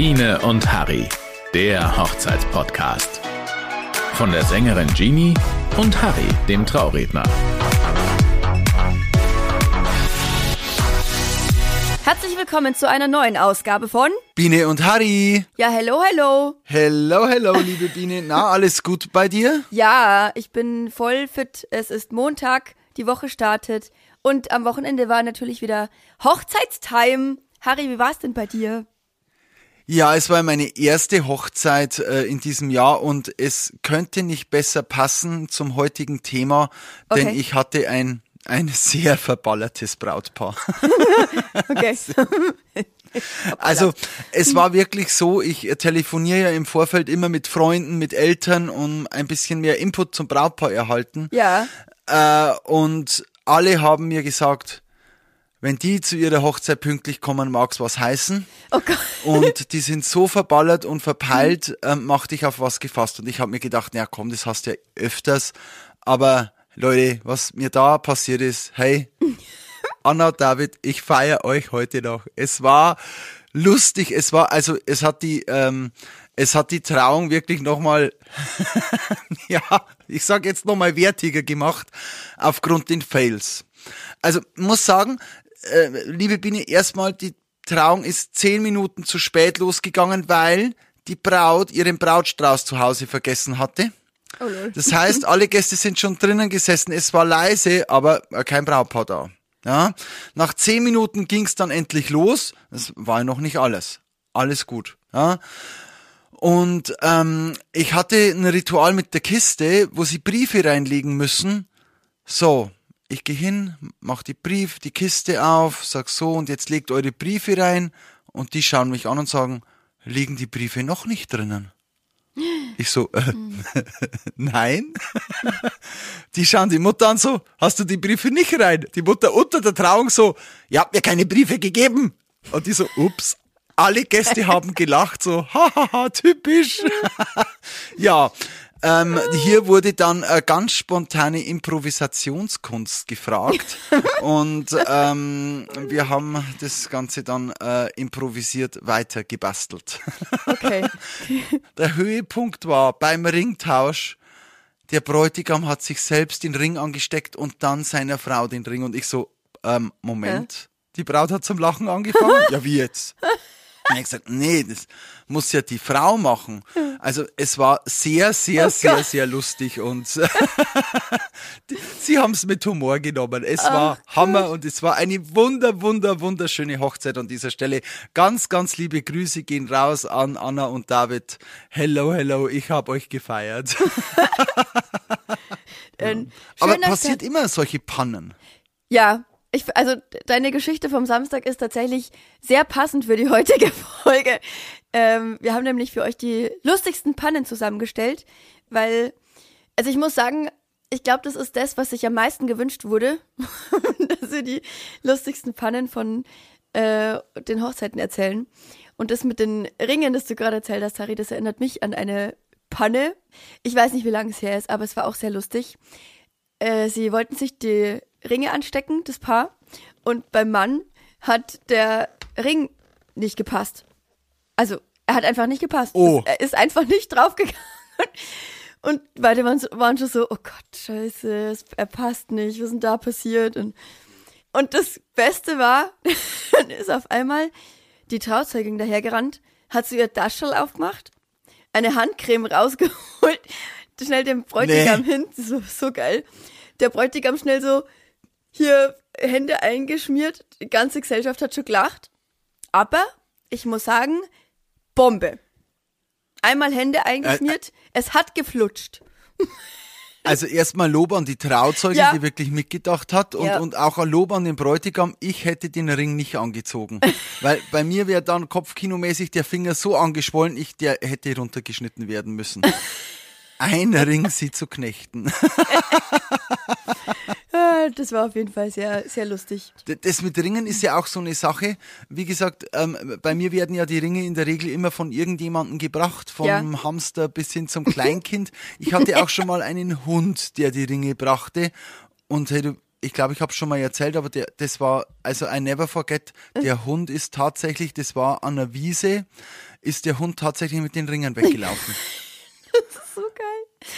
Biene und Harry, der Hochzeitspodcast. Von der Sängerin Jeannie und Harry, dem Trauredner. Herzlich willkommen zu einer neuen Ausgabe von Biene und Harry. Ja, hello, hello. Hello, hello, liebe Biene. Na, alles gut bei dir? Ja, ich bin voll fit. Es ist Montag, die Woche startet und am Wochenende war natürlich wieder Hochzeitstime. Harry, wie war's denn bei dir? Ja, es war meine erste Hochzeit äh, in diesem Jahr und es könnte nicht besser passen zum heutigen Thema, denn Okay. ich hatte ein ein sehr verballertes Brautpaar. Okay. Also es war wirklich so, ich telefoniere ja im Vorfeld immer mit Freunden, mit Eltern, um ein bisschen mehr Input zum Brautpaar erhalten. ja. Äh, und alle haben mir gesagt, wenn die zu ihrer Hochzeit pünktlich kommen, mag's was heißen. Oh Gott. Und die sind so verballert und verpeilt, ähm, mach dich auf was gefasst. Und ich habe mir gedacht, na komm, das hast du ja öfters. Aber Leute, was mir da passiert ist, hey, Anna, David, ich feiere euch heute noch. Es war lustig, es war, also es hat die, ähm, es hat die Trauung wirklich nochmal, ja, ich sag jetzt nochmal wertiger gemacht, aufgrund den Fails. Also muss sagen, äh, liebe Biene, erstmal die Trauung ist zehn Minuten zu spät losgegangen, weil die Braut ihren Brautstrauß zu Hause vergessen hatte. Oh. Das heißt, alle Gäste sind schon drinnen gesessen. Es war leise, aber äh, kein Brautpaar da. Ja, nach zehn Minuten ging's dann endlich los. Das war noch nicht alles. Alles gut. Ja. Und ähm, ich hatte ein Ritual mit der Kiste, wo sie Briefe reinlegen müssen. So, ich gehe hin, mach die Brief, die Kiste auf, sag so und jetzt legt eure Briefe rein und die schauen mich an und sagen, liegen die Briefe noch nicht drinnen? Ich so, äh, nein. Die schauen die Mutter an so, hast du die Briefe nicht rein? Die Mutter unter der Trauung so, ihr habt mir keine Briefe gegeben. Und die so, ups. Alle Gäste haben gelacht, so, hahaha, typisch. ja, ähm, hier wurde dann äh, ganz spontane Improvisationskunst gefragt und ähm, wir haben das Ganze dann äh, improvisiert weiter gebastelt. Okay. Der Höhepunkt war beim Ringtausch, der Bräutigam hat sich selbst den Ring angesteckt und dann seiner Frau den Ring und ich so, ähm, Moment, die Braut hat zum Lachen angefangen? ja, wie jetzt? Und ich gesagt, nee, das muss ja die Frau machen. Also es war sehr, sehr, Oh sehr, Gott. sehr lustig und sie haben es mit Humor genommen. Es war Hammer und es war eine wunder, wunder, wunderschöne Hochzeit an dieser Stelle. Ganz, ganz liebe Grüße gehen raus an Anna und David. Hello, hello, ich hab euch gefeiert. Ein Aber passiert immer solche Pannen. Ja, ich, also deine Geschichte vom Samstag ist tatsächlich sehr passend für die heutige Folge. Ähm, wir haben nämlich für euch die lustigsten Pannen zusammengestellt, weil, also ich muss sagen, ich glaube, das ist das, was sich am meisten gewünscht wurde, dass wir die lustigsten Pannen von äh, den Hochzeiten erzählen. Und das mit den Ringen, das du gerade erzählt hast, Harry, das erinnert mich an eine Panne. Ich weiß nicht, wie lange es her ist, aber es war auch sehr lustig. Äh, sie wollten sich die Ringe anstecken, das Paar. Und beim Mann hat der Ring nicht gepasst. Also, er hat einfach nicht gepasst. Oh. Er ist einfach nicht draufgegangen. Und beide waren, so, waren schon so, oh Gott, scheiße, er passt nicht, was ist denn da passiert? Und, und das Beste war, dann ist auf einmal die Trauzeugin dahergerannt, hat so ihr Taschel aufgemacht, eine Handcreme rausgeholt, schnell dem Bräutigam Nee. hin, so, so geil. Der Bräutigam schnell so, hier Hände eingeschmiert, die ganze Gesellschaft hat schon gelacht. Aber ich muss sagen, Bombe. Einmal Hände eingeschmiert, es hat geflutscht. Also erstmal Lob an die Trauzeugin, Ja. die wirklich mitgedacht hat und, Ja. und auch ein Lob an den Bräutigam. Ich hätte den Ring nicht angezogen. Weil bei mir wäre dann kopfkinomäßig der Finger so angeschwollen, ich der hätte runtergeschnitten werden müssen. Ein Ring sie zu knechten. Das war auf jeden Fall sehr, sehr lustig. Das mit Ringen ist ja auch so eine Sache. Wie gesagt, ähm, bei mir werden ja die Ringe in der Regel immer von irgendjemandem gebracht, vom Ja. Hamster bis hin zum Kleinkind. Ich hatte auch schon mal einen Hund, der die Ringe brachte. Und hey, du, ich glaube, ich habe schon mal erzählt, aber der, das war, also I never forget, der Hund ist tatsächlich, das war an der Wiese, ist der Hund tatsächlich mit den Ringen weggelaufen.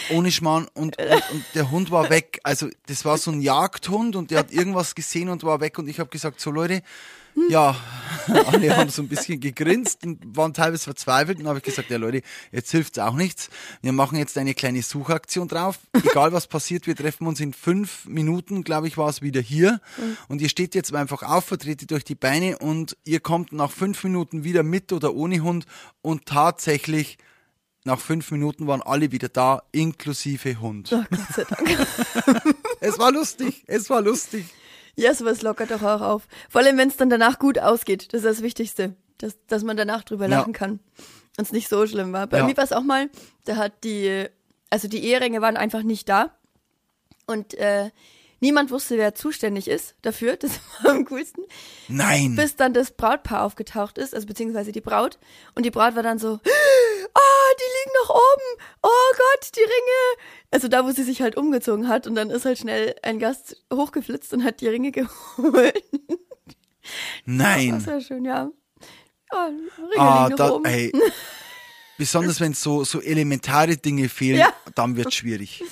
Ohne Schmarrn und, und, und der Hund war weg. Also das war so ein Jagdhund und der hat irgendwas gesehen und war weg und ich habe gesagt, so Leute, ja, alle haben so ein bisschen gegrinst und waren teilweise verzweifelt und habe ich gesagt, ja Leute, jetzt hilft's auch nichts. Wir machen jetzt eine kleine Suchaktion drauf. Egal was passiert, wir treffen uns in fünf Minuten, glaube ich, war es wieder hier. Und ihr steht jetzt einfach auf, vertretet euch die Beine und ihr kommt nach fünf Minuten wieder mit oder ohne Hund und tatsächlich nach fünf Minuten waren alle wieder da, inklusive Hund. Oh, Gott sei Dank. Es war lustig, es war lustig. Ja, sowas lockert doch auch auf. Vor allem, wenn es dann danach gut ausgeht. Das ist das Wichtigste. Dass, dass man danach drüber Ja. lachen kann. Und es nicht so schlimm war. Bei Ja. mir war es auch mal, da hat die, also die Eheringe waren einfach nicht da. Und äh, niemand wusste, wer zuständig ist dafür. Das war am coolsten. Nein. Bis dann das Brautpaar aufgetaucht ist, also beziehungsweise die Braut. Und die Braut war dann so, die liegen noch oben. Oh Gott, die Ringe. Also da, wo sie sich halt umgezogen hat. Und dann ist halt schnell ein Gast hochgeflitzt und hat die Ringe geholt. Das Nein. war schön, ja. Ja, Ringe Ah, liegen noch da, oben. ey. Besonders wenn so, so elementare Dinge fehlen, Ja. dann wird schwierig.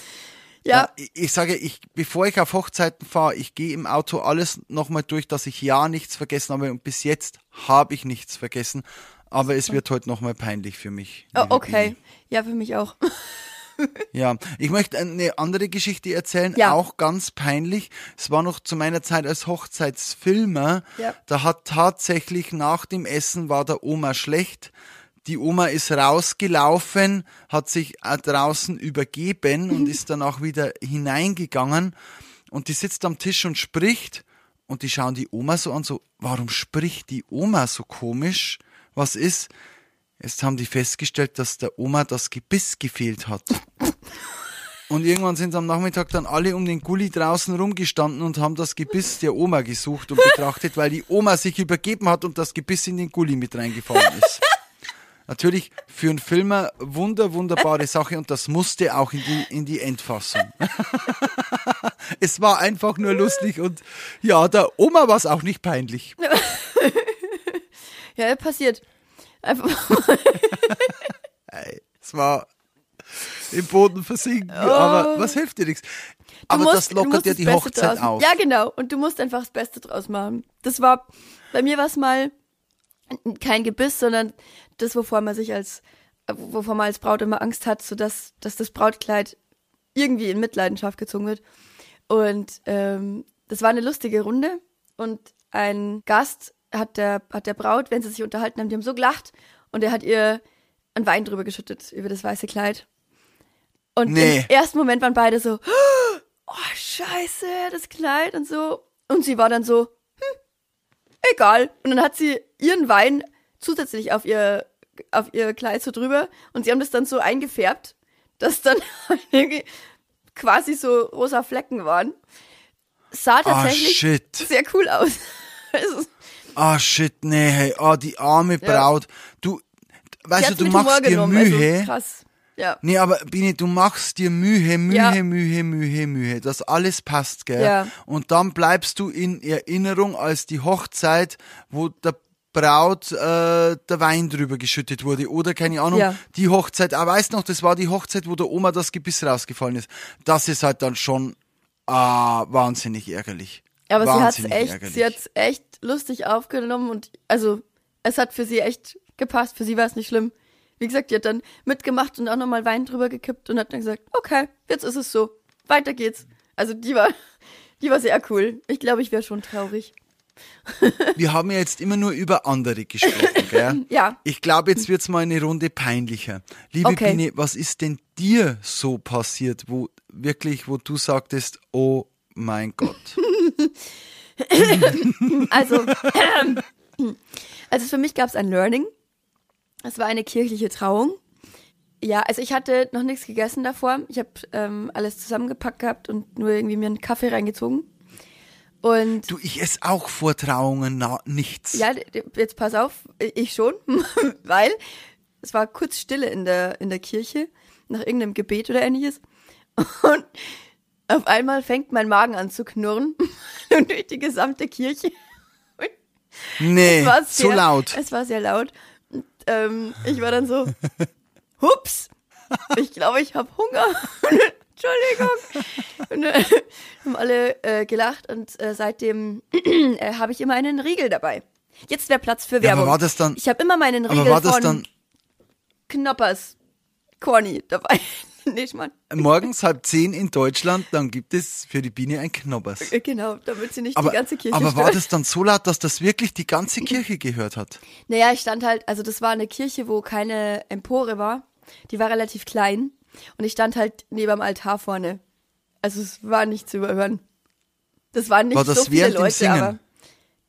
ja, ich, ich sage, ich, bevor ich auf Hochzeiten fahre, ich gehe im Auto alles nochmal durch, dass ich ja nichts vergessen habe und bis jetzt habe ich nichts vergessen. Aber es wird heute nochmal peinlich für mich. oh, okay. Ja, für mich auch. Ja, ich möchte eine andere Geschichte erzählen, Ja. auch ganz peinlich. Es war noch zu meiner Zeit als Hochzeitsfilmer. Ja. Da hat tatsächlich nach dem Essen war der Oma schlecht. Die Oma ist rausgelaufen, hat sich äh, draußen übergeben und ist dann auch wieder hineingegangen. Und die sitzt am Tisch und spricht. Und die schauen die Oma so an, so, warum spricht die Oma so komisch? Was ist? Jetzt haben die festgestellt, dass der Oma das Gebiss gefehlt hat. Und irgendwann sind am Nachmittag dann alle um den Gully draußen rumgestanden und haben das Gebiss der Oma gesucht und betrachtet, weil die Oma sich übergeben hat und das Gebiss in den Gully mit reingefallen ist. Natürlich für einen Filmer wunder, wunderbare Sache und das musste auch in die, in die Endfassung. es war einfach nur lustig und ja, der Oma war es auch nicht peinlich. Ja, passiert. Einfach Es war im Boden versinken, aber was hilft dir nichts? Aber musst- das du lockert das die Beste Hochzeit draus- auf. Ja, genau. Und du musst einfach das Beste draus machen. Das war, bei mir war es mal kein Gebiss, sondern das, wovor man sich als, wovor man als Braut immer Angst hat, so dass, dass das Brautkleid irgendwie in Mitleidenschaft gezogen wird. Und ähm, das war eine lustige Runde und ein Gast hat der, hat der Braut, wenn sie sich unterhalten haben, die haben so gelacht und er hat ihr einen Wein drüber geschüttet, über das weiße Kleid. Und Nee. im ersten Moment waren beide so, oh scheiße, das Kleid und so. Und sie war dann so, hm, egal. Und dann hat sie ihren Wein zusätzlich auf ihr, auf ihr Kleid so drüber und sie haben das dann so eingefärbt, dass dann irgendwie quasi so rosa Flecken waren. Sah tatsächlich shit. sehr cool aus. Ah, shit, nee, hey, ah, die arme Ja. Braut. Du, weißt du, du machst dir Mühe. Also, krass. Ja. Nee, aber Bini, du machst dir Mühe, Mühe, Ja. Mühe, Mühe, Mühe, dass alles passt, gell? Ja. Und dann bleibst du in Erinnerung als die Hochzeit, wo der Braut äh, der Wein drüber geschüttet wurde oder keine Ahnung, Ja. die Hochzeit, ah, weißt noch, das war die Hochzeit, wo der Oma das Gebiss rausgefallen ist. Das ist halt dann schon ah, wahnsinnig ärgerlich. Aber sie hat's Wahnsinnig echt, ärgerlich. sie hat's echt lustig aufgenommen und also es hat für sie echt gepasst. Für sie war es nicht schlimm. Wie gesagt, die hat dann mitgemacht und auch nochmal Wein drüber gekippt und hat dann gesagt, okay, jetzt ist es so. Weiter geht's. Also die war, die war sehr cool. Ich glaube, ich wäre schon traurig. Wir haben ja jetzt immer nur über andere gesprochen, gell? Ja. Ich glaube, jetzt wird's mal eine Runde peinlicher. Liebe Okay. Biene, was ist denn dir so passiert, wo wirklich, wo du sagtest, oh mein Gott. Also, also für mich gab es ein Learning. Es war eine kirchliche Trauung. Ja, also ich hatte noch nichts gegessen davor. Ich habe ähm, alles zusammengepackt gehabt und nur irgendwie mir einen Kaffee reingezogen. Und Du, ich esse auch vor Trauungen na, nichts. ja, jetzt pass auf, ich schon, weil es war kurz Stille in der in der Kirche nach irgendeinem Gebet oder ähnliches. Und Auf einmal fängt mein Magen an zu knurren und durch die gesamte Kirche. Nee, Es war so sehr, laut. Es war sehr laut. Und, ähm, ich war dann so, hups, ich glaube, ich habe Hunger. Entschuldigung. Und äh, haben alle äh, gelacht und äh, seitdem äh, habe ich immer einen Riegel dabei. Jetzt wäre Platz für Ja, Werbung. aber war das dann- ich habe immer meinen Aber Riegel war das von dann Knoppers Corny dabei. Nicht mal. morgens halb zehn in Deutschland, dann gibt es für die Biene ein Knoppers. Äh, Genau, damit sie nicht Aber, die ganze Kirche aber war stört. das dann so laut, dass das wirklich die ganze Kirche gehört hat? Naja, ich stand halt, also das war eine Kirche, wo keine Empore war. Die war relativ klein. Und ich stand halt neben dem Altar vorne. Also es war nicht zu überhören. Das waren nicht War das so viele während dem Leute, Singen? aber.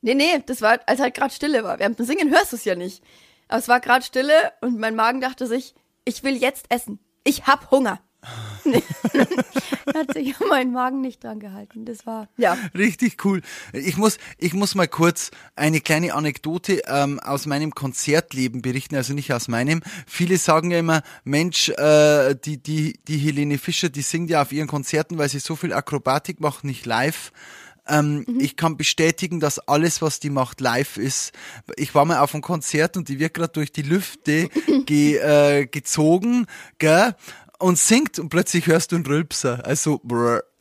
Nee, nee, das war, als halt gerade Stille war. Während dem Singen hörst du es ja nicht. Aber es war gerade Stille und mein Magen dachte sich, ich will jetzt essen. Ich hab Hunger. Hat sich mein Magen nicht dran gehalten. Das war, ja. Richtig cool. Ich muss, ich muss mal kurz eine kleine Anekdote ähm, aus meinem Konzertleben berichten, also nicht aus meinem. Viele sagen ja immer, Mensch, äh, die, die, die Helene Fischer, die singt ja auf ihren Konzerten, weil sie so viel Akrobatik macht, nicht live. Ähm, Ich kann bestätigen, dass alles, was die macht, live ist. Ich war mal auf einem Konzert und die wird gerade durch die Lüfte ge, äh, gezogen, gell? Und singt und plötzlich hörst du einen Rülpser. Also, brr.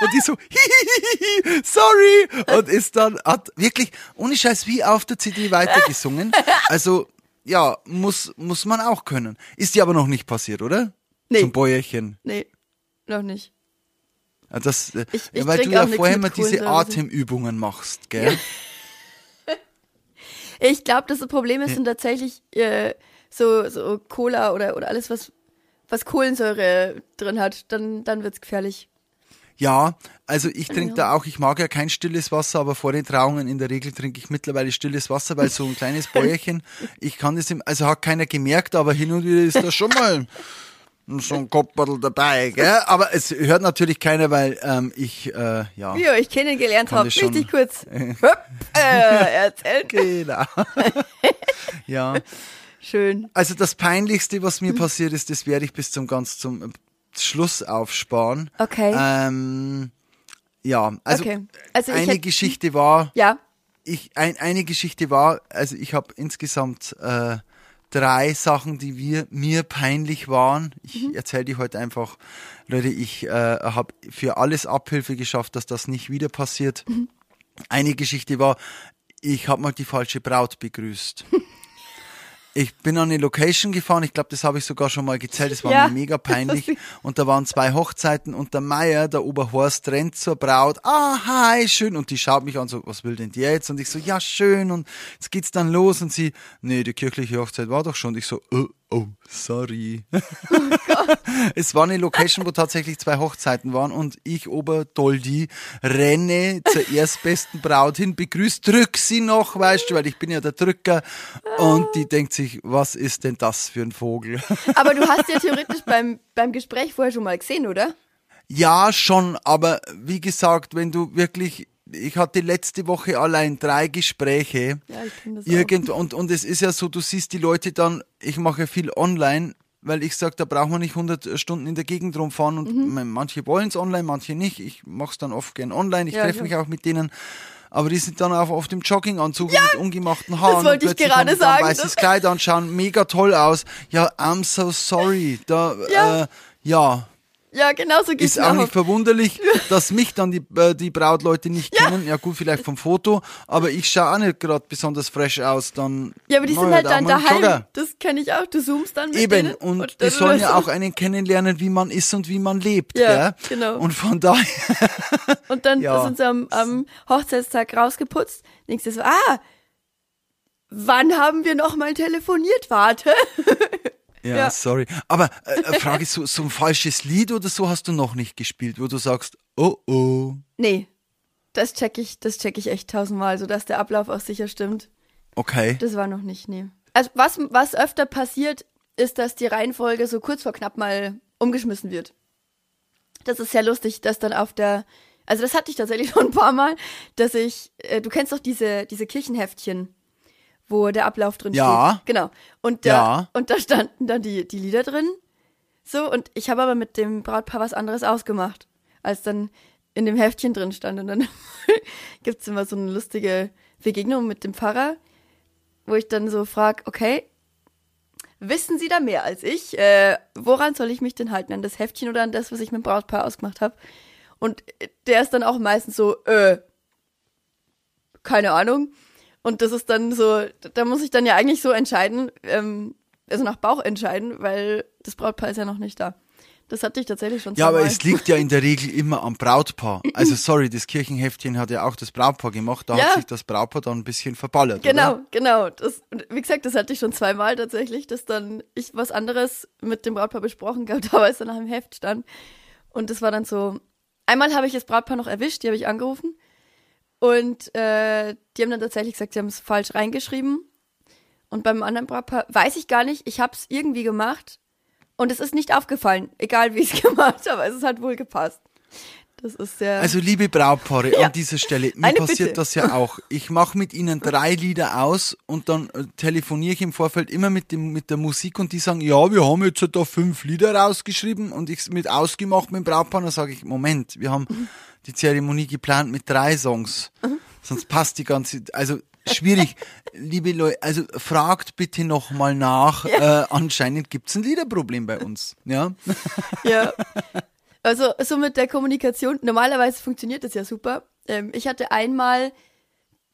Und die so, hihihihi, sorry. Und ist dann, hat wirklich, ohne Scheiß, wie auf der CD weitergesungen. Also, ja, muss, muss man auch können. Ist dir aber noch nicht passiert, oder? Nee. Zum Bäuerchen. Nee, noch nicht. Ja, Das, äh, Ich- ja, ich weil du ja vorher mal diese. Atemübungen machst, gell? Ich glaube, das Problem ist sind tatsächlich äh, so, so Cola oder, oder alles, was, was Kohlensäure drin hat. Dann, dann wird's gefährlich. Ja, also ich trinke da auch, ich mag ja kein stilles Wasser, aber vor den Trauungen in der Regel trinke ich mittlerweile stilles Wasser, weil so ein kleines Bäuerchen, ich kann das, im, also hat keiner gemerkt, aber hin und wieder ist da schon mal so ein Kopperl dabei, gell? Aber es hört natürlich keiner, weil ähm, ich, äh, ja. Wie ihr euch kennengelernt habt. Richtig kurz. Hüpp, äh, erzählen. Genau. ja. Schön. Also das Peinlichste, was mir passiert ist, das werde ich bis zum ganz zum äh, Schluss aufsparen. Okay. Ähm, ja, also, Okay. Also eine hätt- Geschichte war, Ja. ich ein, eine Geschichte war, also ich habe insgesamt äh, drei Sachen, die wir, mir peinlich waren. Ich Mhm. erzähle die heute einfach, Leute, ich äh, habe für alles Abhilfe geschafft, dass das nicht wieder passiert. Mhm. Eine Geschichte war, ich habe mal die falsche Braut begrüßt. Ich bin an eine Location gefahren, ich glaube, das habe ich sogar schon mal gezählt, das war Ja, mir mega peinlich. Und da waren zwei Hochzeiten und der Meier, der Oberhorst, rennt zur Braut. Ah, hi, schön. Und die schaut mich an, so, was will denn die jetzt? Und ich so, ja, schön. Und jetzt geht's dann los. Und sie, nee, die kirchliche Hochzeit war doch schon. Und ich so, oh, oh sorry. es war eine Location, wo tatsächlich zwei Hochzeiten waren. Und ich, Oberdoldi, renne zur erstbesten Braut hin, begrüßt, drück sie noch, weißt du, weil ich bin ja der Drücker. Und die denkt sich, was ist denn das für ein Vogel? Aber du hast ja theoretisch beim, beim Gespräch vorher schon mal gesehen, oder? Ja, schon, aber wie gesagt, wenn du wirklich, ich hatte letzte Woche allein drei Gespräche. Ja, ich kenn das auch. Irgend, und, und es ist ja so, du siehst die Leute dann, ich mache viel online, weil ich sag, da braucht man nicht 100 Stunden in der Gegend rumfahren und Mhm. manche wollen es online, manche nicht. Ich mache es dann oft gern online, ich Ja, treffe ich mich auch mit denen. Aber die sind dann auch auf dem Jogginganzug mit ungemachten Haaren. wollte und ich gerade sagen, weißes das- Kleid an, schauen mega toll aus. Ja, I'm so sorry. Da, Ja. Äh, ja, Ja, genau so geht's ist auch nicht verwunderlich, dass mich dann die, äh, die Brautleute nicht kennen. Ja gut, vielleicht vom Foto, aber ich schaue auch nicht gerade besonders fresh aus. Dann Ja, aber die sind halt dann daheim. Jogger. Das kenne ich auch. Du zoomst dann mit Eben, denen. und die dann- sollen ja auch einen kennenlernen, wie man ist und wie man lebt. Ja, gell? genau. Und von daher, Und dann Ja. sind sie am, am Hochzeitstag rausgeputzt. Du so, ah, wann haben wir noch mal telefoniert? Warte. ja, Ja. sorry. Aber äh, äh, Frage, so, so ein falsches Lied oder so hast du noch nicht gespielt, wo du sagst, oh oh. Nee, das check ich, das check ich echt tausendmal, sodass der Ablauf auch sicher stimmt. Okay. Das war noch nicht, nee. Also was, was öfter passiert, ist, dass die Reihenfolge so kurz vor knapp mal umgeschmissen wird. Das ist sehr lustig, dass dann auf der, also das hatte ich tatsächlich schon ein paar Mal, dass ich, äh, du kennst doch diese, diese Kirchenheftchen, wo der Ablauf drin Ja. steht. Genau. Und da, Ja. und da standen dann die, die Lieder drin. So, und ich habe aber mit dem Brautpaar was anderes ausgemacht, als dann in dem Heftchen drin stand. Und dann gibt's immer so eine lustige Begegnung mit dem Pfarrer, wo ich dann so frag, okay, wissen Sie da mehr als ich? Äh, woran soll ich mich denn halten? An das Heftchen oder an das, was ich mit dem Brautpaar ausgemacht habe? Und der ist dann auch meistens so, äh, keine Ahnung. Und das ist dann so, da muss ich dann ja eigentlich so entscheiden, ähm, also nach Bauch entscheiden, weil das Brautpaar ist ja noch nicht da. Das hatte ich tatsächlich schon Ja, aber es liegt ja in der Regel immer am Brautpaar. Also sorry, das Kirchenheftchen hat ja auch das Brautpaar gemacht. Da Ja. hat sich das Brautpaar dann ein bisschen verballert. Genau, Oder? genau. Das, und wie gesagt, das hatte ich schon zweimal tatsächlich, dass dann ich was anderes mit dem Brautpaar besprochen gehabt habe, als dann nach dem Heft stand. Und das war dann so. Einmal habe ich das Brautpaar noch erwischt, die habe ich angerufen. Und äh, die haben dann tatsächlich gesagt, sie haben es falsch reingeschrieben. Und beim anderen Brautpaar weiß ich gar nicht, ich habe es irgendwie gemacht. Und es ist nicht aufgefallen, egal wie ich es gemacht habe. Es hat wohl gepasst. Das ist sehr. Also liebe Brautpaare Ja. an dieser Stelle, mir Eine passiert Bitte. das ja auch. Ich mache mit ihnen drei Lieder aus und dann äh, telefoniere ich im Vorfeld immer mit dem mit der Musik und die sagen, ja, wir haben jetzt da fünf Lieder rausgeschrieben und ich mit ausgemacht mit dem Brautpaar, dann sage ich, Moment, wir haben die Zeremonie geplant mit drei Songs. Sonst passt die ganze, also schwierig. Liebe Leute, also fragt bitte noch mal nach. Äh, anscheinend gibt's ein Liederproblem bei uns. Ja. Ja. Also so mit der Kommunikation, normalerweise funktioniert das ja super. Ähm, ich hatte einmal,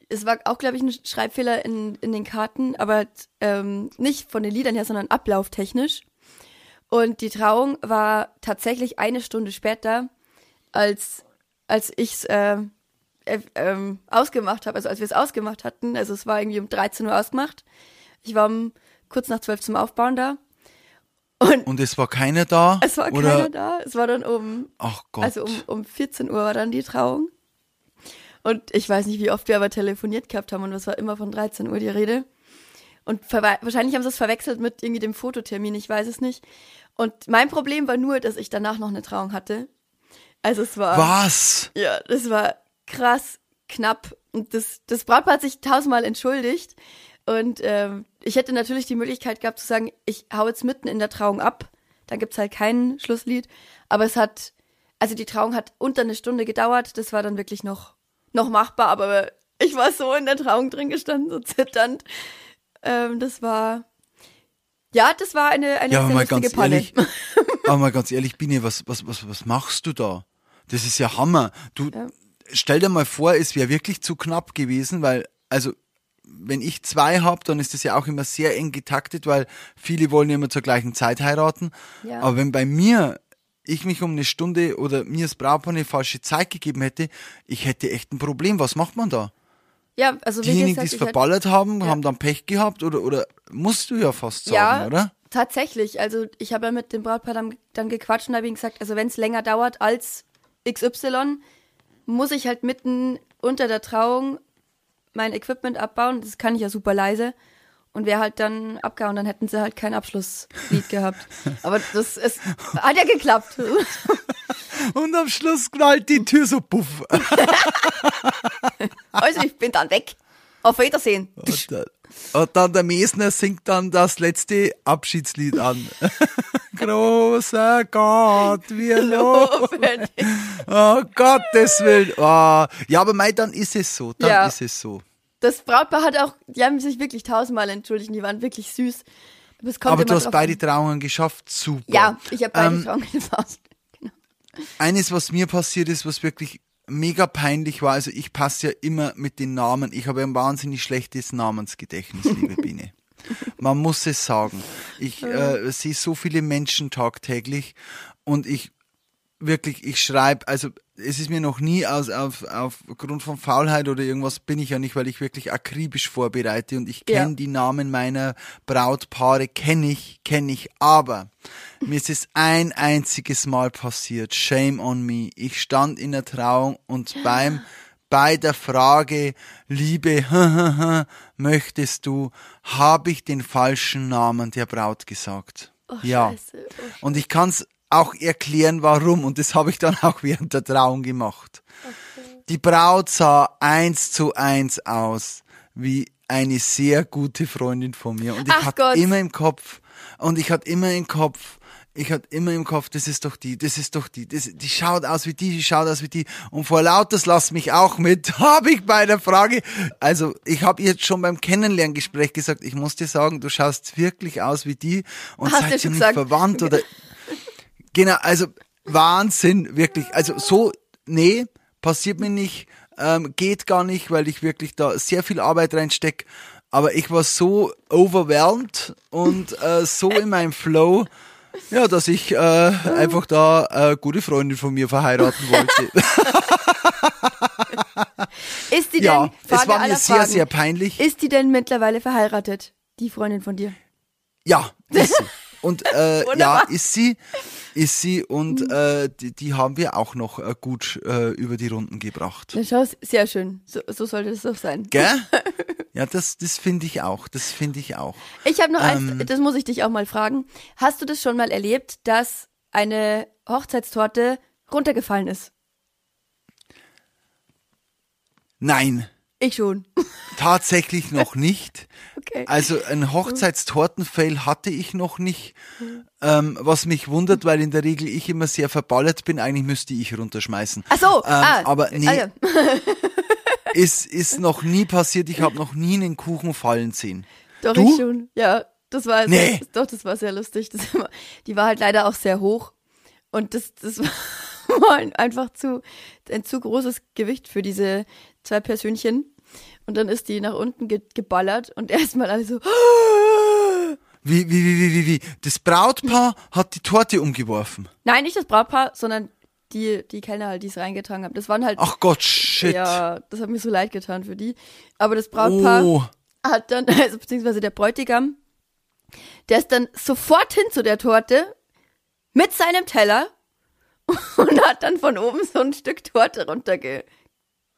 es war auch, glaube ich, ein Schreibfehler in, in den Karten, aber ähm, nicht von den Liedern her, sondern ablauftechnisch. Und die Trauung war tatsächlich eine Stunde später, als, als ich es äh, äh, ähm, ausgemacht habe, also als wir es ausgemacht hatten. Also es war irgendwie um 13 Uhr ausgemacht. Ich war um kurz nach 12 zum Aufbauen da. Und es war keiner da? Es war oder? keiner da. Es war dann um Ach Gott. also um, um 14 Uhr war dann die Trauung. Und ich weiß nicht, wie oft wir aber telefoniert gehabt haben und es war immer von 13 Uhr die Rede. Und wahrscheinlich haben sie es verwechselt mit irgendwie dem Fototermin, ich weiß es nicht. Und mein Problem war nur, dass ich danach noch eine Trauung hatte. Also es war, Was? ja, das war krass knapp. Und das, das Brautpaar hat sich tausendmal entschuldigt. Und ähm, ich hätte natürlich die Möglichkeit gehabt zu sagen, ich hau jetzt mitten in der Trauung ab. Dann gibt's halt kein Schlusslied. Aber es hat, also die Trauung hat unter eine Stunde gedauert. Das war dann wirklich noch, noch machbar. Aber ich war so in der Trauung drin gestanden, so zitternd. Ähm, das war, ja, das war eine, eine Ja, aber mal ganz Panne. ehrlich, aber mal ganz ehrlich, Biene, was, was, was, was machst du da? Das ist ja Hammer. Du, Ja. stell dir mal vor, es wäre wirklich zu knapp gewesen, weil, also, wenn ich zwei hab, dann ist das ja auch immer sehr eng getaktet, weil viele wollen ja immer zur gleichen Zeit heiraten. Ja. Aber wenn bei mir ich mich um eine Stunde oder mir das Brautpaar eine falsche Zeit gegeben hätte, ich hätte echt ein Problem. Was macht man da? Ja, also Diejenigen, die es verballert haben, Ja. haben dann Pech gehabt oder, oder musst du ja fast sagen, Ja, oder? tatsächlich. Also ich habe ja mit dem Brautpaar dann, dann gequatscht und habe ihm gesagt, also wenn es länger dauert als XY, muss ich halt mitten unter der Trauung mein Equipment abbauen. Das kann ich ja super leise. Und wäre halt dann abgehauen, dann hätten sie halt kein Abschlusslied gehabt. Aber das ist, hat ja geklappt. Und am Schluss knallt die Tür so puff. Also ich bin dann weg. Auf Wiedersehen. Und, dann- und dann der Mesner singt dann das letzte Abschiedslied an. Großer Gott, wir loben. Oh Gottes Willen. Oh. Ja, aber mei, dann ist es so. Dann Ja. ist es so. Das Brautpaar hat auch, die haben sich wirklich tausendmal entschuldigt, die waren wirklich süß. Aber, es kommt Aber du hast beide an. Trauungen geschafft. Super. Ja, ich habe beide Ähm, Trauungen gefasst. Genau. Eines, was mir passiert ist, was wirklich mega peinlich war, also ich passe ja immer mit den Namen. Ich habe ein wahnsinnig schlechtes Namensgedächtnis, liebe Biene. Man muss es sagen. Ich äh, sehe so viele Menschen tagtäglich und ich wirklich, ich schreibe, also es ist mir noch nie aus, auf, aufgrund von Faulheit oder irgendwas bin ich ja nicht, weil ich wirklich akribisch vorbereite und ich kenne Ja. die Namen meiner Brautpaare, kenne ich, kenne ich, aber mir ist es ein einziges Mal passiert, shame on me. Ich stand in der Trauung und beim bei der Frage, Liebe, möchtest du, habe ich den falschen Namen der Braut gesagt. Oh, ja. Scheiße. Oh, Und ich kann es auch erklären, warum. Und das habe ich dann auch während der Trauung gemacht. Die Braut sah eins zu eins aus wie eine sehr gute Freundin von mir. Und ich Ach hatte Gott. immer im Kopf, und ich hatte immer im Kopf, ich hatte immer im Kopf, das ist doch die, das ist doch die, das, die schaut aus wie die, die schaut aus wie die. Und vor lautes lass mich auch mit, habe ich bei der Frage. Also ich habe jetzt schon beim Kennenlerngespräch gesagt, ich muss dir sagen, du schaust wirklich aus wie die und Hast seid ihr nicht gesagt? verwandt oder genau, also Wahnsinn, wirklich. Also so, nee, passiert mir nicht, ähm, geht gar nicht, weil ich wirklich da sehr viel Arbeit reinsteck. Aber ich war so overwhelmed und äh, so in meinem Flow, ja, dass ich äh, einfach da äh, gute Freundin von mir verheiraten wollte. Ist die ja, denn, Frage es war mir sehr, Fragen, sehr peinlich. ist die denn mittlerweile verheiratet? Die Freundin von dir? Ja, ist sie. Und äh, ja, ist sie, ist sie und äh, die, die haben wir auch noch äh, gut äh, über die Runden gebracht. Na schau, sehr schön. So, so sollte es doch sein. Gell? Ja, das, das finde ich auch. Das finde ich auch. Ich habe noch Ähm. eins, das muss ich dich auch mal fragen. Hast du das schon mal erlebt, dass eine Hochzeitstorte runtergefallen ist? Nein, Ich schon. tatsächlich noch nicht. Okay. Also ein Hochzeitstortenfail hatte ich noch nicht. Ähm, was mich wundert, weil in der Regel ich immer sehr verballert bin. Eigentlich müsste ich runterschmeißen. Ach so, ähm, ah, aber nee, ah, ja. ist, ist noch nie passiert. Ich habe noch nie einen Kuchen fallen sehen. Doch, Du? ich schon. Ja, das war Nee. das, doch, das war sehr lustig. Das die war halt leider auch sehr hoch. Und das, das war ein- einfach zu, ein zu großes Gewicht für diese zwei Persönchen. Und dann ist die nach unten ge geballert und erstmal alle so, Wie, wie, wie, wie, wie, wie? Das Brautpaar hat die Torte umgeworfen. nein, nicht das Brautpaar, sondern die, die Kellner halt, die es reingetragen haben. Das waren halt, Ach Gott, shit. ja, das hat mir so leid getan für die. Aber das Brautpaar oh. hat dann, also beziehungsweise der Bräutigam, der ist dann sofort hin zu der Torte mit seinem Teller und hat dann von oben so ein Stück Torte runterge,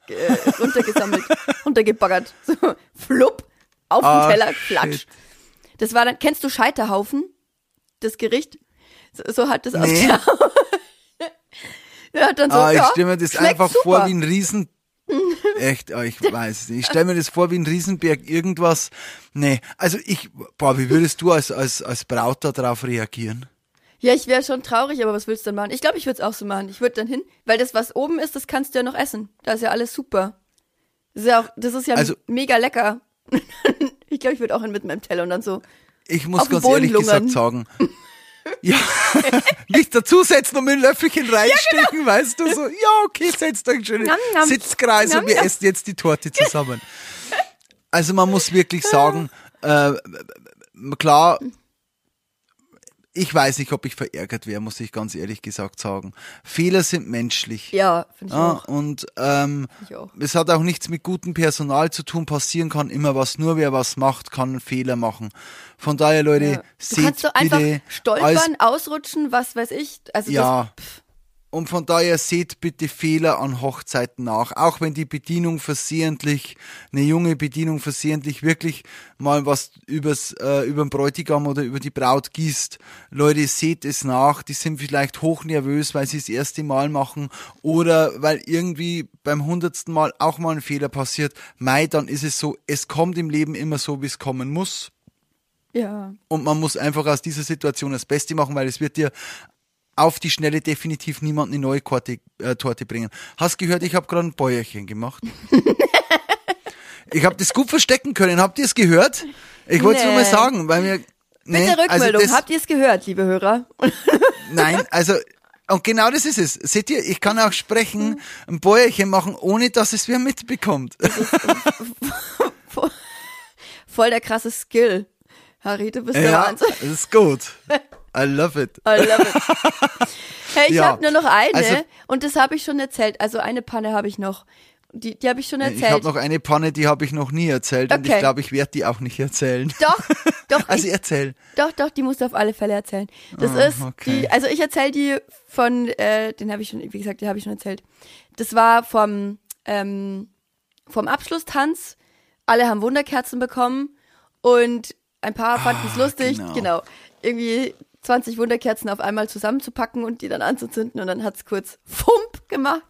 ge, runtergesammelt, runtergebaggert. So, flupp, auf den Teller, klatsch. Das war dann, kennst du Scheiterhaufen? Das Gericht? So, so hat das Nee. ausgeschaut. Hat dann so, ah, ich ja, stelle mir das einfach super. vor wie ein Riesen. Echt, ah, ich weiß es nicht. Ich stelle mir das vor wie ein Riesenberg irgendwas. Nee, also ich, boah, wie würdest du als, als, als Braut da drauf reagieren? Ja, ich wäre schon traurig, aber was willst du denn machen? Ich glaube, ich würde es auch so machen. Ich würde dann hin, weil das, was oben ist, das kannst du ja noch essen. Da ist ja alles super. Das ist ja auch, das ist ja Also- mega lecker. ich glaube, ich würde auch hin mit meinem Teller und dann so. Ich muss ganz ehrlich lungern. gesagt sagen. Ja, nicht dazusetzen und mit einem Löffelchen reinstecken, weißt du, so, ja, okay, setzt euch schön. Sitzkreis Nam, und wir nam. essen jetzt die Torte zusammen. Also man muss wirklich sagen, äh, klar, ich weiß nicht, ob ich verärgert wäre, muss ich ganz ehrlich gesagt sagen. Fehler sind menschlich. Ja, finde ich Ja, auch. und ähm, Ich auch. es hat auch nichts mit gutem Personal zu tun. Passieren kann immer was. Nur wer was macht, kann einen Fehler machen. Von daher, Leute, Ja. Du seht kannst doch einfach bitte stolpern, ausrutschen, was weiß ich. Also Ja. das, und von daher seht bitte Fehler an Hochzeiten nach. Auch wenn die Bedienung versehentlich, eine junge Bedienung versehentlich wirklich mal was übers, äh, über den Bräutigam oder über die Braut gießt. Leute, seht es nach. Die sind vielleicht hochnervös, weil sie das erste Mal machen oder weil irgendwie beim hundertsten Mal auch mal ein Fehler passiert. Mei, dann ist es so, es kommt im Leben immer so, wie es kommen muss. ja. Und man muss einfach aus dieser Situation das Beste machen, weil es wird dir auf die Schnelle definitiv niemand eine neue Korte, äh, Torte bringen. Hast gehört, ich habe gerade ein Bäuerchen gemacht. ich habe das gut verstecken können. Habt ihr es gehört? Ich wollte es nur mal Nee. sagen, weil mir... Nee, Bitte Rückmeldung. Also das, Habt ihr es gehört, liebe Hörer? nein, also... Und genau das ist es. Seht ihr, ich kann auch sprechen, ein Bäuerchen machen, ohne dass es wer mitbekommt. Voll der krasse Skill. Harry, du bist der ja, Wahnsinn. das ist gut. I love it. I love it. Hey, ich Ja, habe nur noch eine also- und das habe ich schon erzählt. Also eine Panne habe ich noch. Die, die habe ich schon Ich erzählt. habe noch eine Panne, die habe ich noch nie erzählt und ich Okay. glaube, ich werde die auch nicht erzählen. doch, doch, Also ich, erzähl. doch, doch, die musst du auf alle Fälle erzählen. Das Ah, ist okay. die, also ich erzähle die von, äh, den habe ich schon, wie gesagt, die habe ich schon erzählt. Das war vom, ähm, vom Abschlusstanz. Alle haben Wunderkerzen bekommen und ein paar fanden es Ah, lustig, genau. genau. Irgendwie 20 Wunderkerzen auf einmal zusammenzupacken und die dann anzuzünden und dann hat's kurz Fump gemacht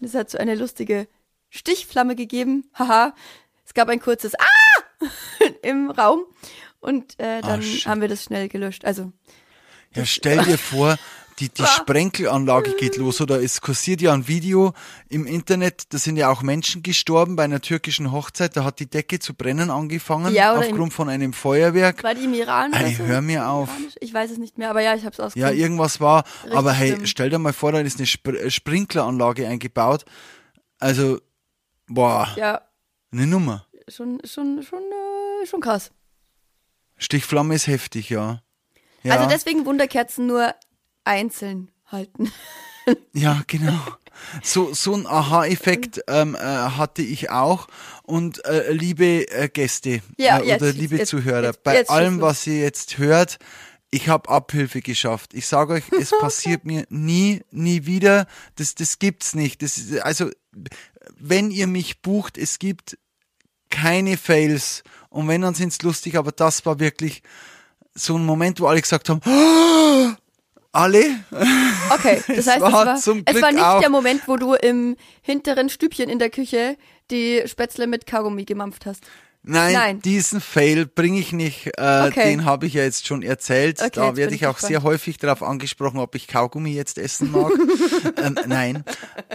und es hat so eine lustige Stichflamme gegeben. Haha. Es gab ein kurzes Ah im Raum und äh, dann Ah, shit. haben wir das schnell gelöscht. Also Ja, stell dir vor, die, die Sprenkelanlage geht los oder es kursiert ja ein Video im Internet, da sind ja auch Menschen gestorben bei einer türkischen Hochzeit, da hat die Decke zu brennen angefangen Ja, aufgrund von einem Feuerwerk. War die im Iran Ey, so? hör mir auf. Iranisch? Ich weiß es nicht mehr, aber ja, ich hab's Ja, ausgesucht. irgendwas war, aber hey, schlimm. stell dir mal vor, da ist eine Spr äh, Sprinkleranlage eingebaut. Also, boah, ja, eine Nummer. schon, schon, schon, äh, schon krass. Stichflamme ist heftig, ja. ja. Also deswegen Wunderkerzen nur einzeln halten. Ja, genau. So, so ein Aha-Effekt ähm, äh, hatte ich auch. Und äh, liebe äh, Gäste Ja, äh, jetzt, oder liebe jetzt, Zuhörer, jetzt, bei allem, was ihr jetzt hört, ich habe Abhilfe geschafft. Ich sage euch, es passiert mir nie, nie wieder. Das, das gibt's nicht. Das, ist- also, wenn ihr mich bucht, es gibt keine Fails. Und wenn, dann sind's lustig, aber das war wirklich so ein Moment, wo alle gesagt haben, alle? Okay, das Es heißt, war es, war, es war nicht der Moment, wo du im hinteren Stübchen in der Küche die Spätzle mit Kaugummi gemampft hast. Nein, Nein. diesen Fail bringe ich nicht. Äh, Okay. Den habe ich ja jetzt schon erzählt. Okay, da werde ich ich auch gespannt. sehr häufig darauf angesprochen, ob ich Kaugummi jetzt essen mag. ähm, nein,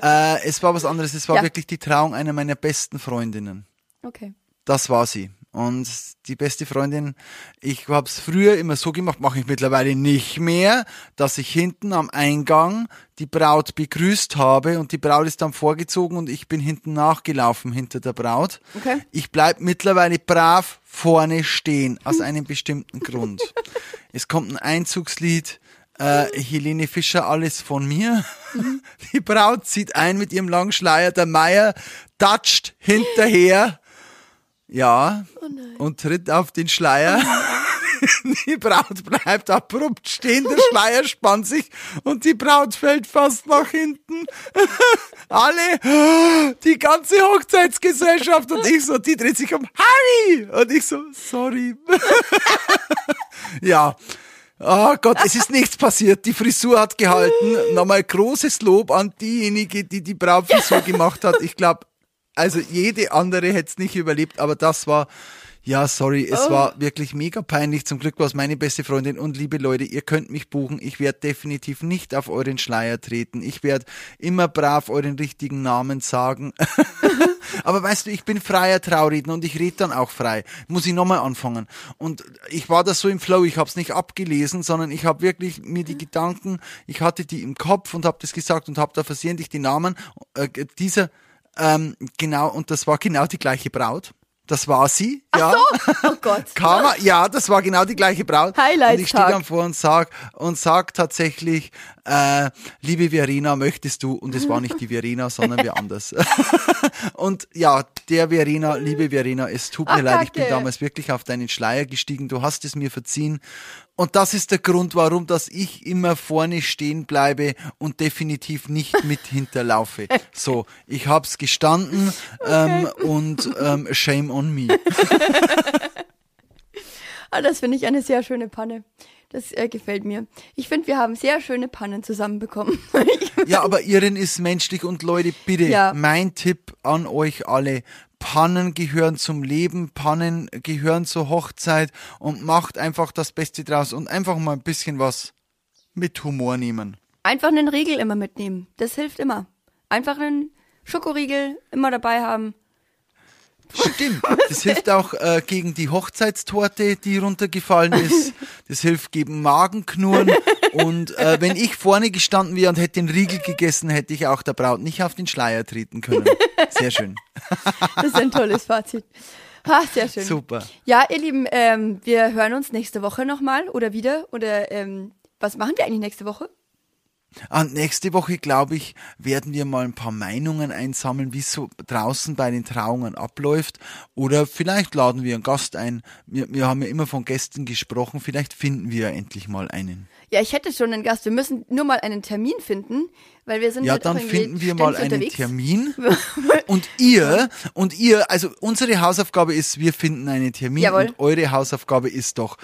äh, es war was anderes. Es war Ja. wirklich die Trauung einer meiner besten Freundinnen. Okay. Das war sie. Und die beste Freundin, ich habe es früher immer so gemacht, mache ich mittlerweile nicht mehr, dass ich hinten am Eingang die Braut begrüßt habe und die Braut ist dann vorgezogen und ich bin hinten nachgelaufen hinter der Braut. Okay. Ich bleib mittlerweile brav vorne stehen, aus einem bestimmten Grund. Es kommt ein Einzugslied, äh, Helene Fischer, alles von mir. Die Braut zieht ein mit ihrem langen Schleier, der Meier datscht hinterher. Ja, und tritt auf den Schleier. Die Braut bleibt abrupt stehen, der Schleier spannt sich und die Braut fällt fast nach hinten. Alle, die ganze Hochzeitsgesellschaft und ich so, die dreht sich um, Harry! Und ich so, sorry. ja. Oh Gott, es ist nichts passiert. Die Frisur hat gehalten. Nochmal großes Lob an diejenige, die die Brautfrisur gemacht hat. Ich glaube, also jede andere hätte es nicht überlebt, aber das war, ja, sorry, es Oh. war wirklich mega peinlich. Zum Glück war es meine beste Freundin und liebe Leute, ihr könnt mich buchen. Ich werde definitiv nicht auf euren Schleier treten. Ich werde immer brav euren richtigen Namen sagen. aber weißt du, ich bin freier Trauredner und ich rede dann auch frei. Muss ich nochmal anfangen. Und ich war da so im Flow, ich habe es nicht abgelesen, sondern ich habe wirklich mir die Gedanken, ich hatte die im Kopf und habe das gesagt und habe da versehentlich die Namen äh, dieser ähm, genau, und das war genau die gleiche Braut. Das war sie, ja. Oh Gott. Karma, ja, das war genau die gleiche Braut. Highlight-Tag. Und ich stehe dann vor und sag, und sag tatsächlich, äh, liebe Verena, möchtest du, und es war nicht die Verena, sondern wer anders. und ja, der Verena, liebe Verena, es tut mir Ach, leid, ich bin damals wirklich auf deinen Schleier gestiegen, du hast es mir verziehen. Und das ist der Grund, warum, dass ich immer vorne stehen bleibe und definitiv nicht mit hinterlaufe. So, ich hab's gestanden ähm, und ähm, shame on me. Ah, das finde ich eine sehr schöne Panne. Das äh, gefällt mir. Ich finde, wir haben sehr schöne Pannen zusammenbekommen. Ja, aber Irin ist menschlich und Leute, bitte, Ja. mein Tipp an euch alle. Pannen gehören zum Leben, Pannen gehören zur Hochzeit und macht einfach das Beste draus und einfach mal ein bisschen was mit Humor nehmen. Einfach einen Riegel immer mitnehmen. Das hilft immer. Einfach einen Schokoriegel immer dabei haben. Stimmt. Das hilft auch äh, gegen die Hochzeitstorte, die runtergefallen ist. Das hilft gegen Magenknurren. Und äh, wenn ich vorne gestanden wäre und hätte den Riegel gegessen, hätte ich auch der Braut nicht auf den Schleier treten können. Sehr schön. Das ist ein tolles Fazit. Ha, sehr schön. Super. Ja, ihr Lieben, ähm, wir hören uns nächste Woche nochmal oder wieder. Oder ähm, was machen wir eigentlich nächste Woche? Und nächste Woche, glaube ich, werden wir mal ein paar Meinungen einsammeln, wie es so draußen bei den Trauungen abläuft. Oder vielleicht laden wir einen Gast ein. Wir, wir haben ja immer von Gästen gesprochen. Vielleicht finden wir ja endlich mal einen. Ja, ich hätte schon einen Gast. Wir müssen nur mal einen Termin finden, weil wir sind Ja, halt dann finden wir mal einen unterwegs. Termin. Und ihr, und ihr, also unsere Hausaufgabe ist, wir finden einen Termin. Jawohl. Und eure Hausaufgabe ist doch,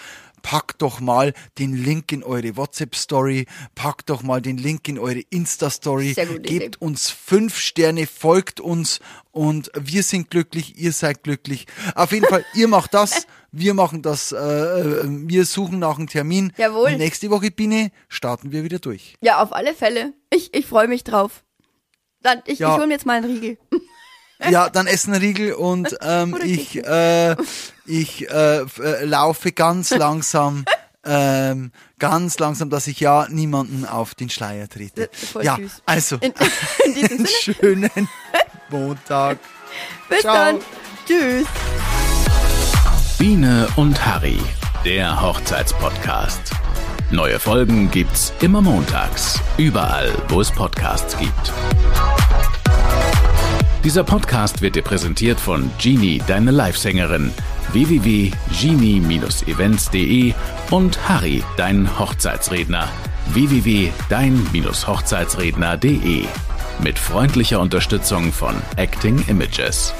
packt doch mal den Link in eure WhatsApp-Story, packt doch mal den Link in eure Insta-Story, gebt Idee. uns fünf Sterne, folgt uns und wir sind glücklich, ihr seid glücklich. Auf jeden Fall, ihr macht das, Wir machen das, äh, äh, wir suchen nach einem Termin. Jawohl. Und nächste Woche, Biene, starten wir wieder durch. Ja, auf alle Fälle. Ich, ich freue mich drauf. Dann, ich, Ja. ich hole mir jetzt mal einen Riegel. Ja, dann essen Riegel und ähm, ich, äh, ich äh, äh, laufe ganz langsam, ähm, ganz langsam, dass ich ja niemanden auf den Schleier trete. Ist voll ja, süß. also In, in einen Sinne, schönen Montag. bis Ciao. dann. Tschüss. Biene und Harry, der Hochzeitspodcast. Neue Folgen gibt's immer montags, überall, wo es Podcasts gibt. Dieser Podcast wird dir präsentiert von Genie, deine Livesängerin, www.genie-events.de und Harry, dein Hochzeitsredner, www.dein-hochzeitsredner.de. Mit freundlicher Unterstützung von Acting Images.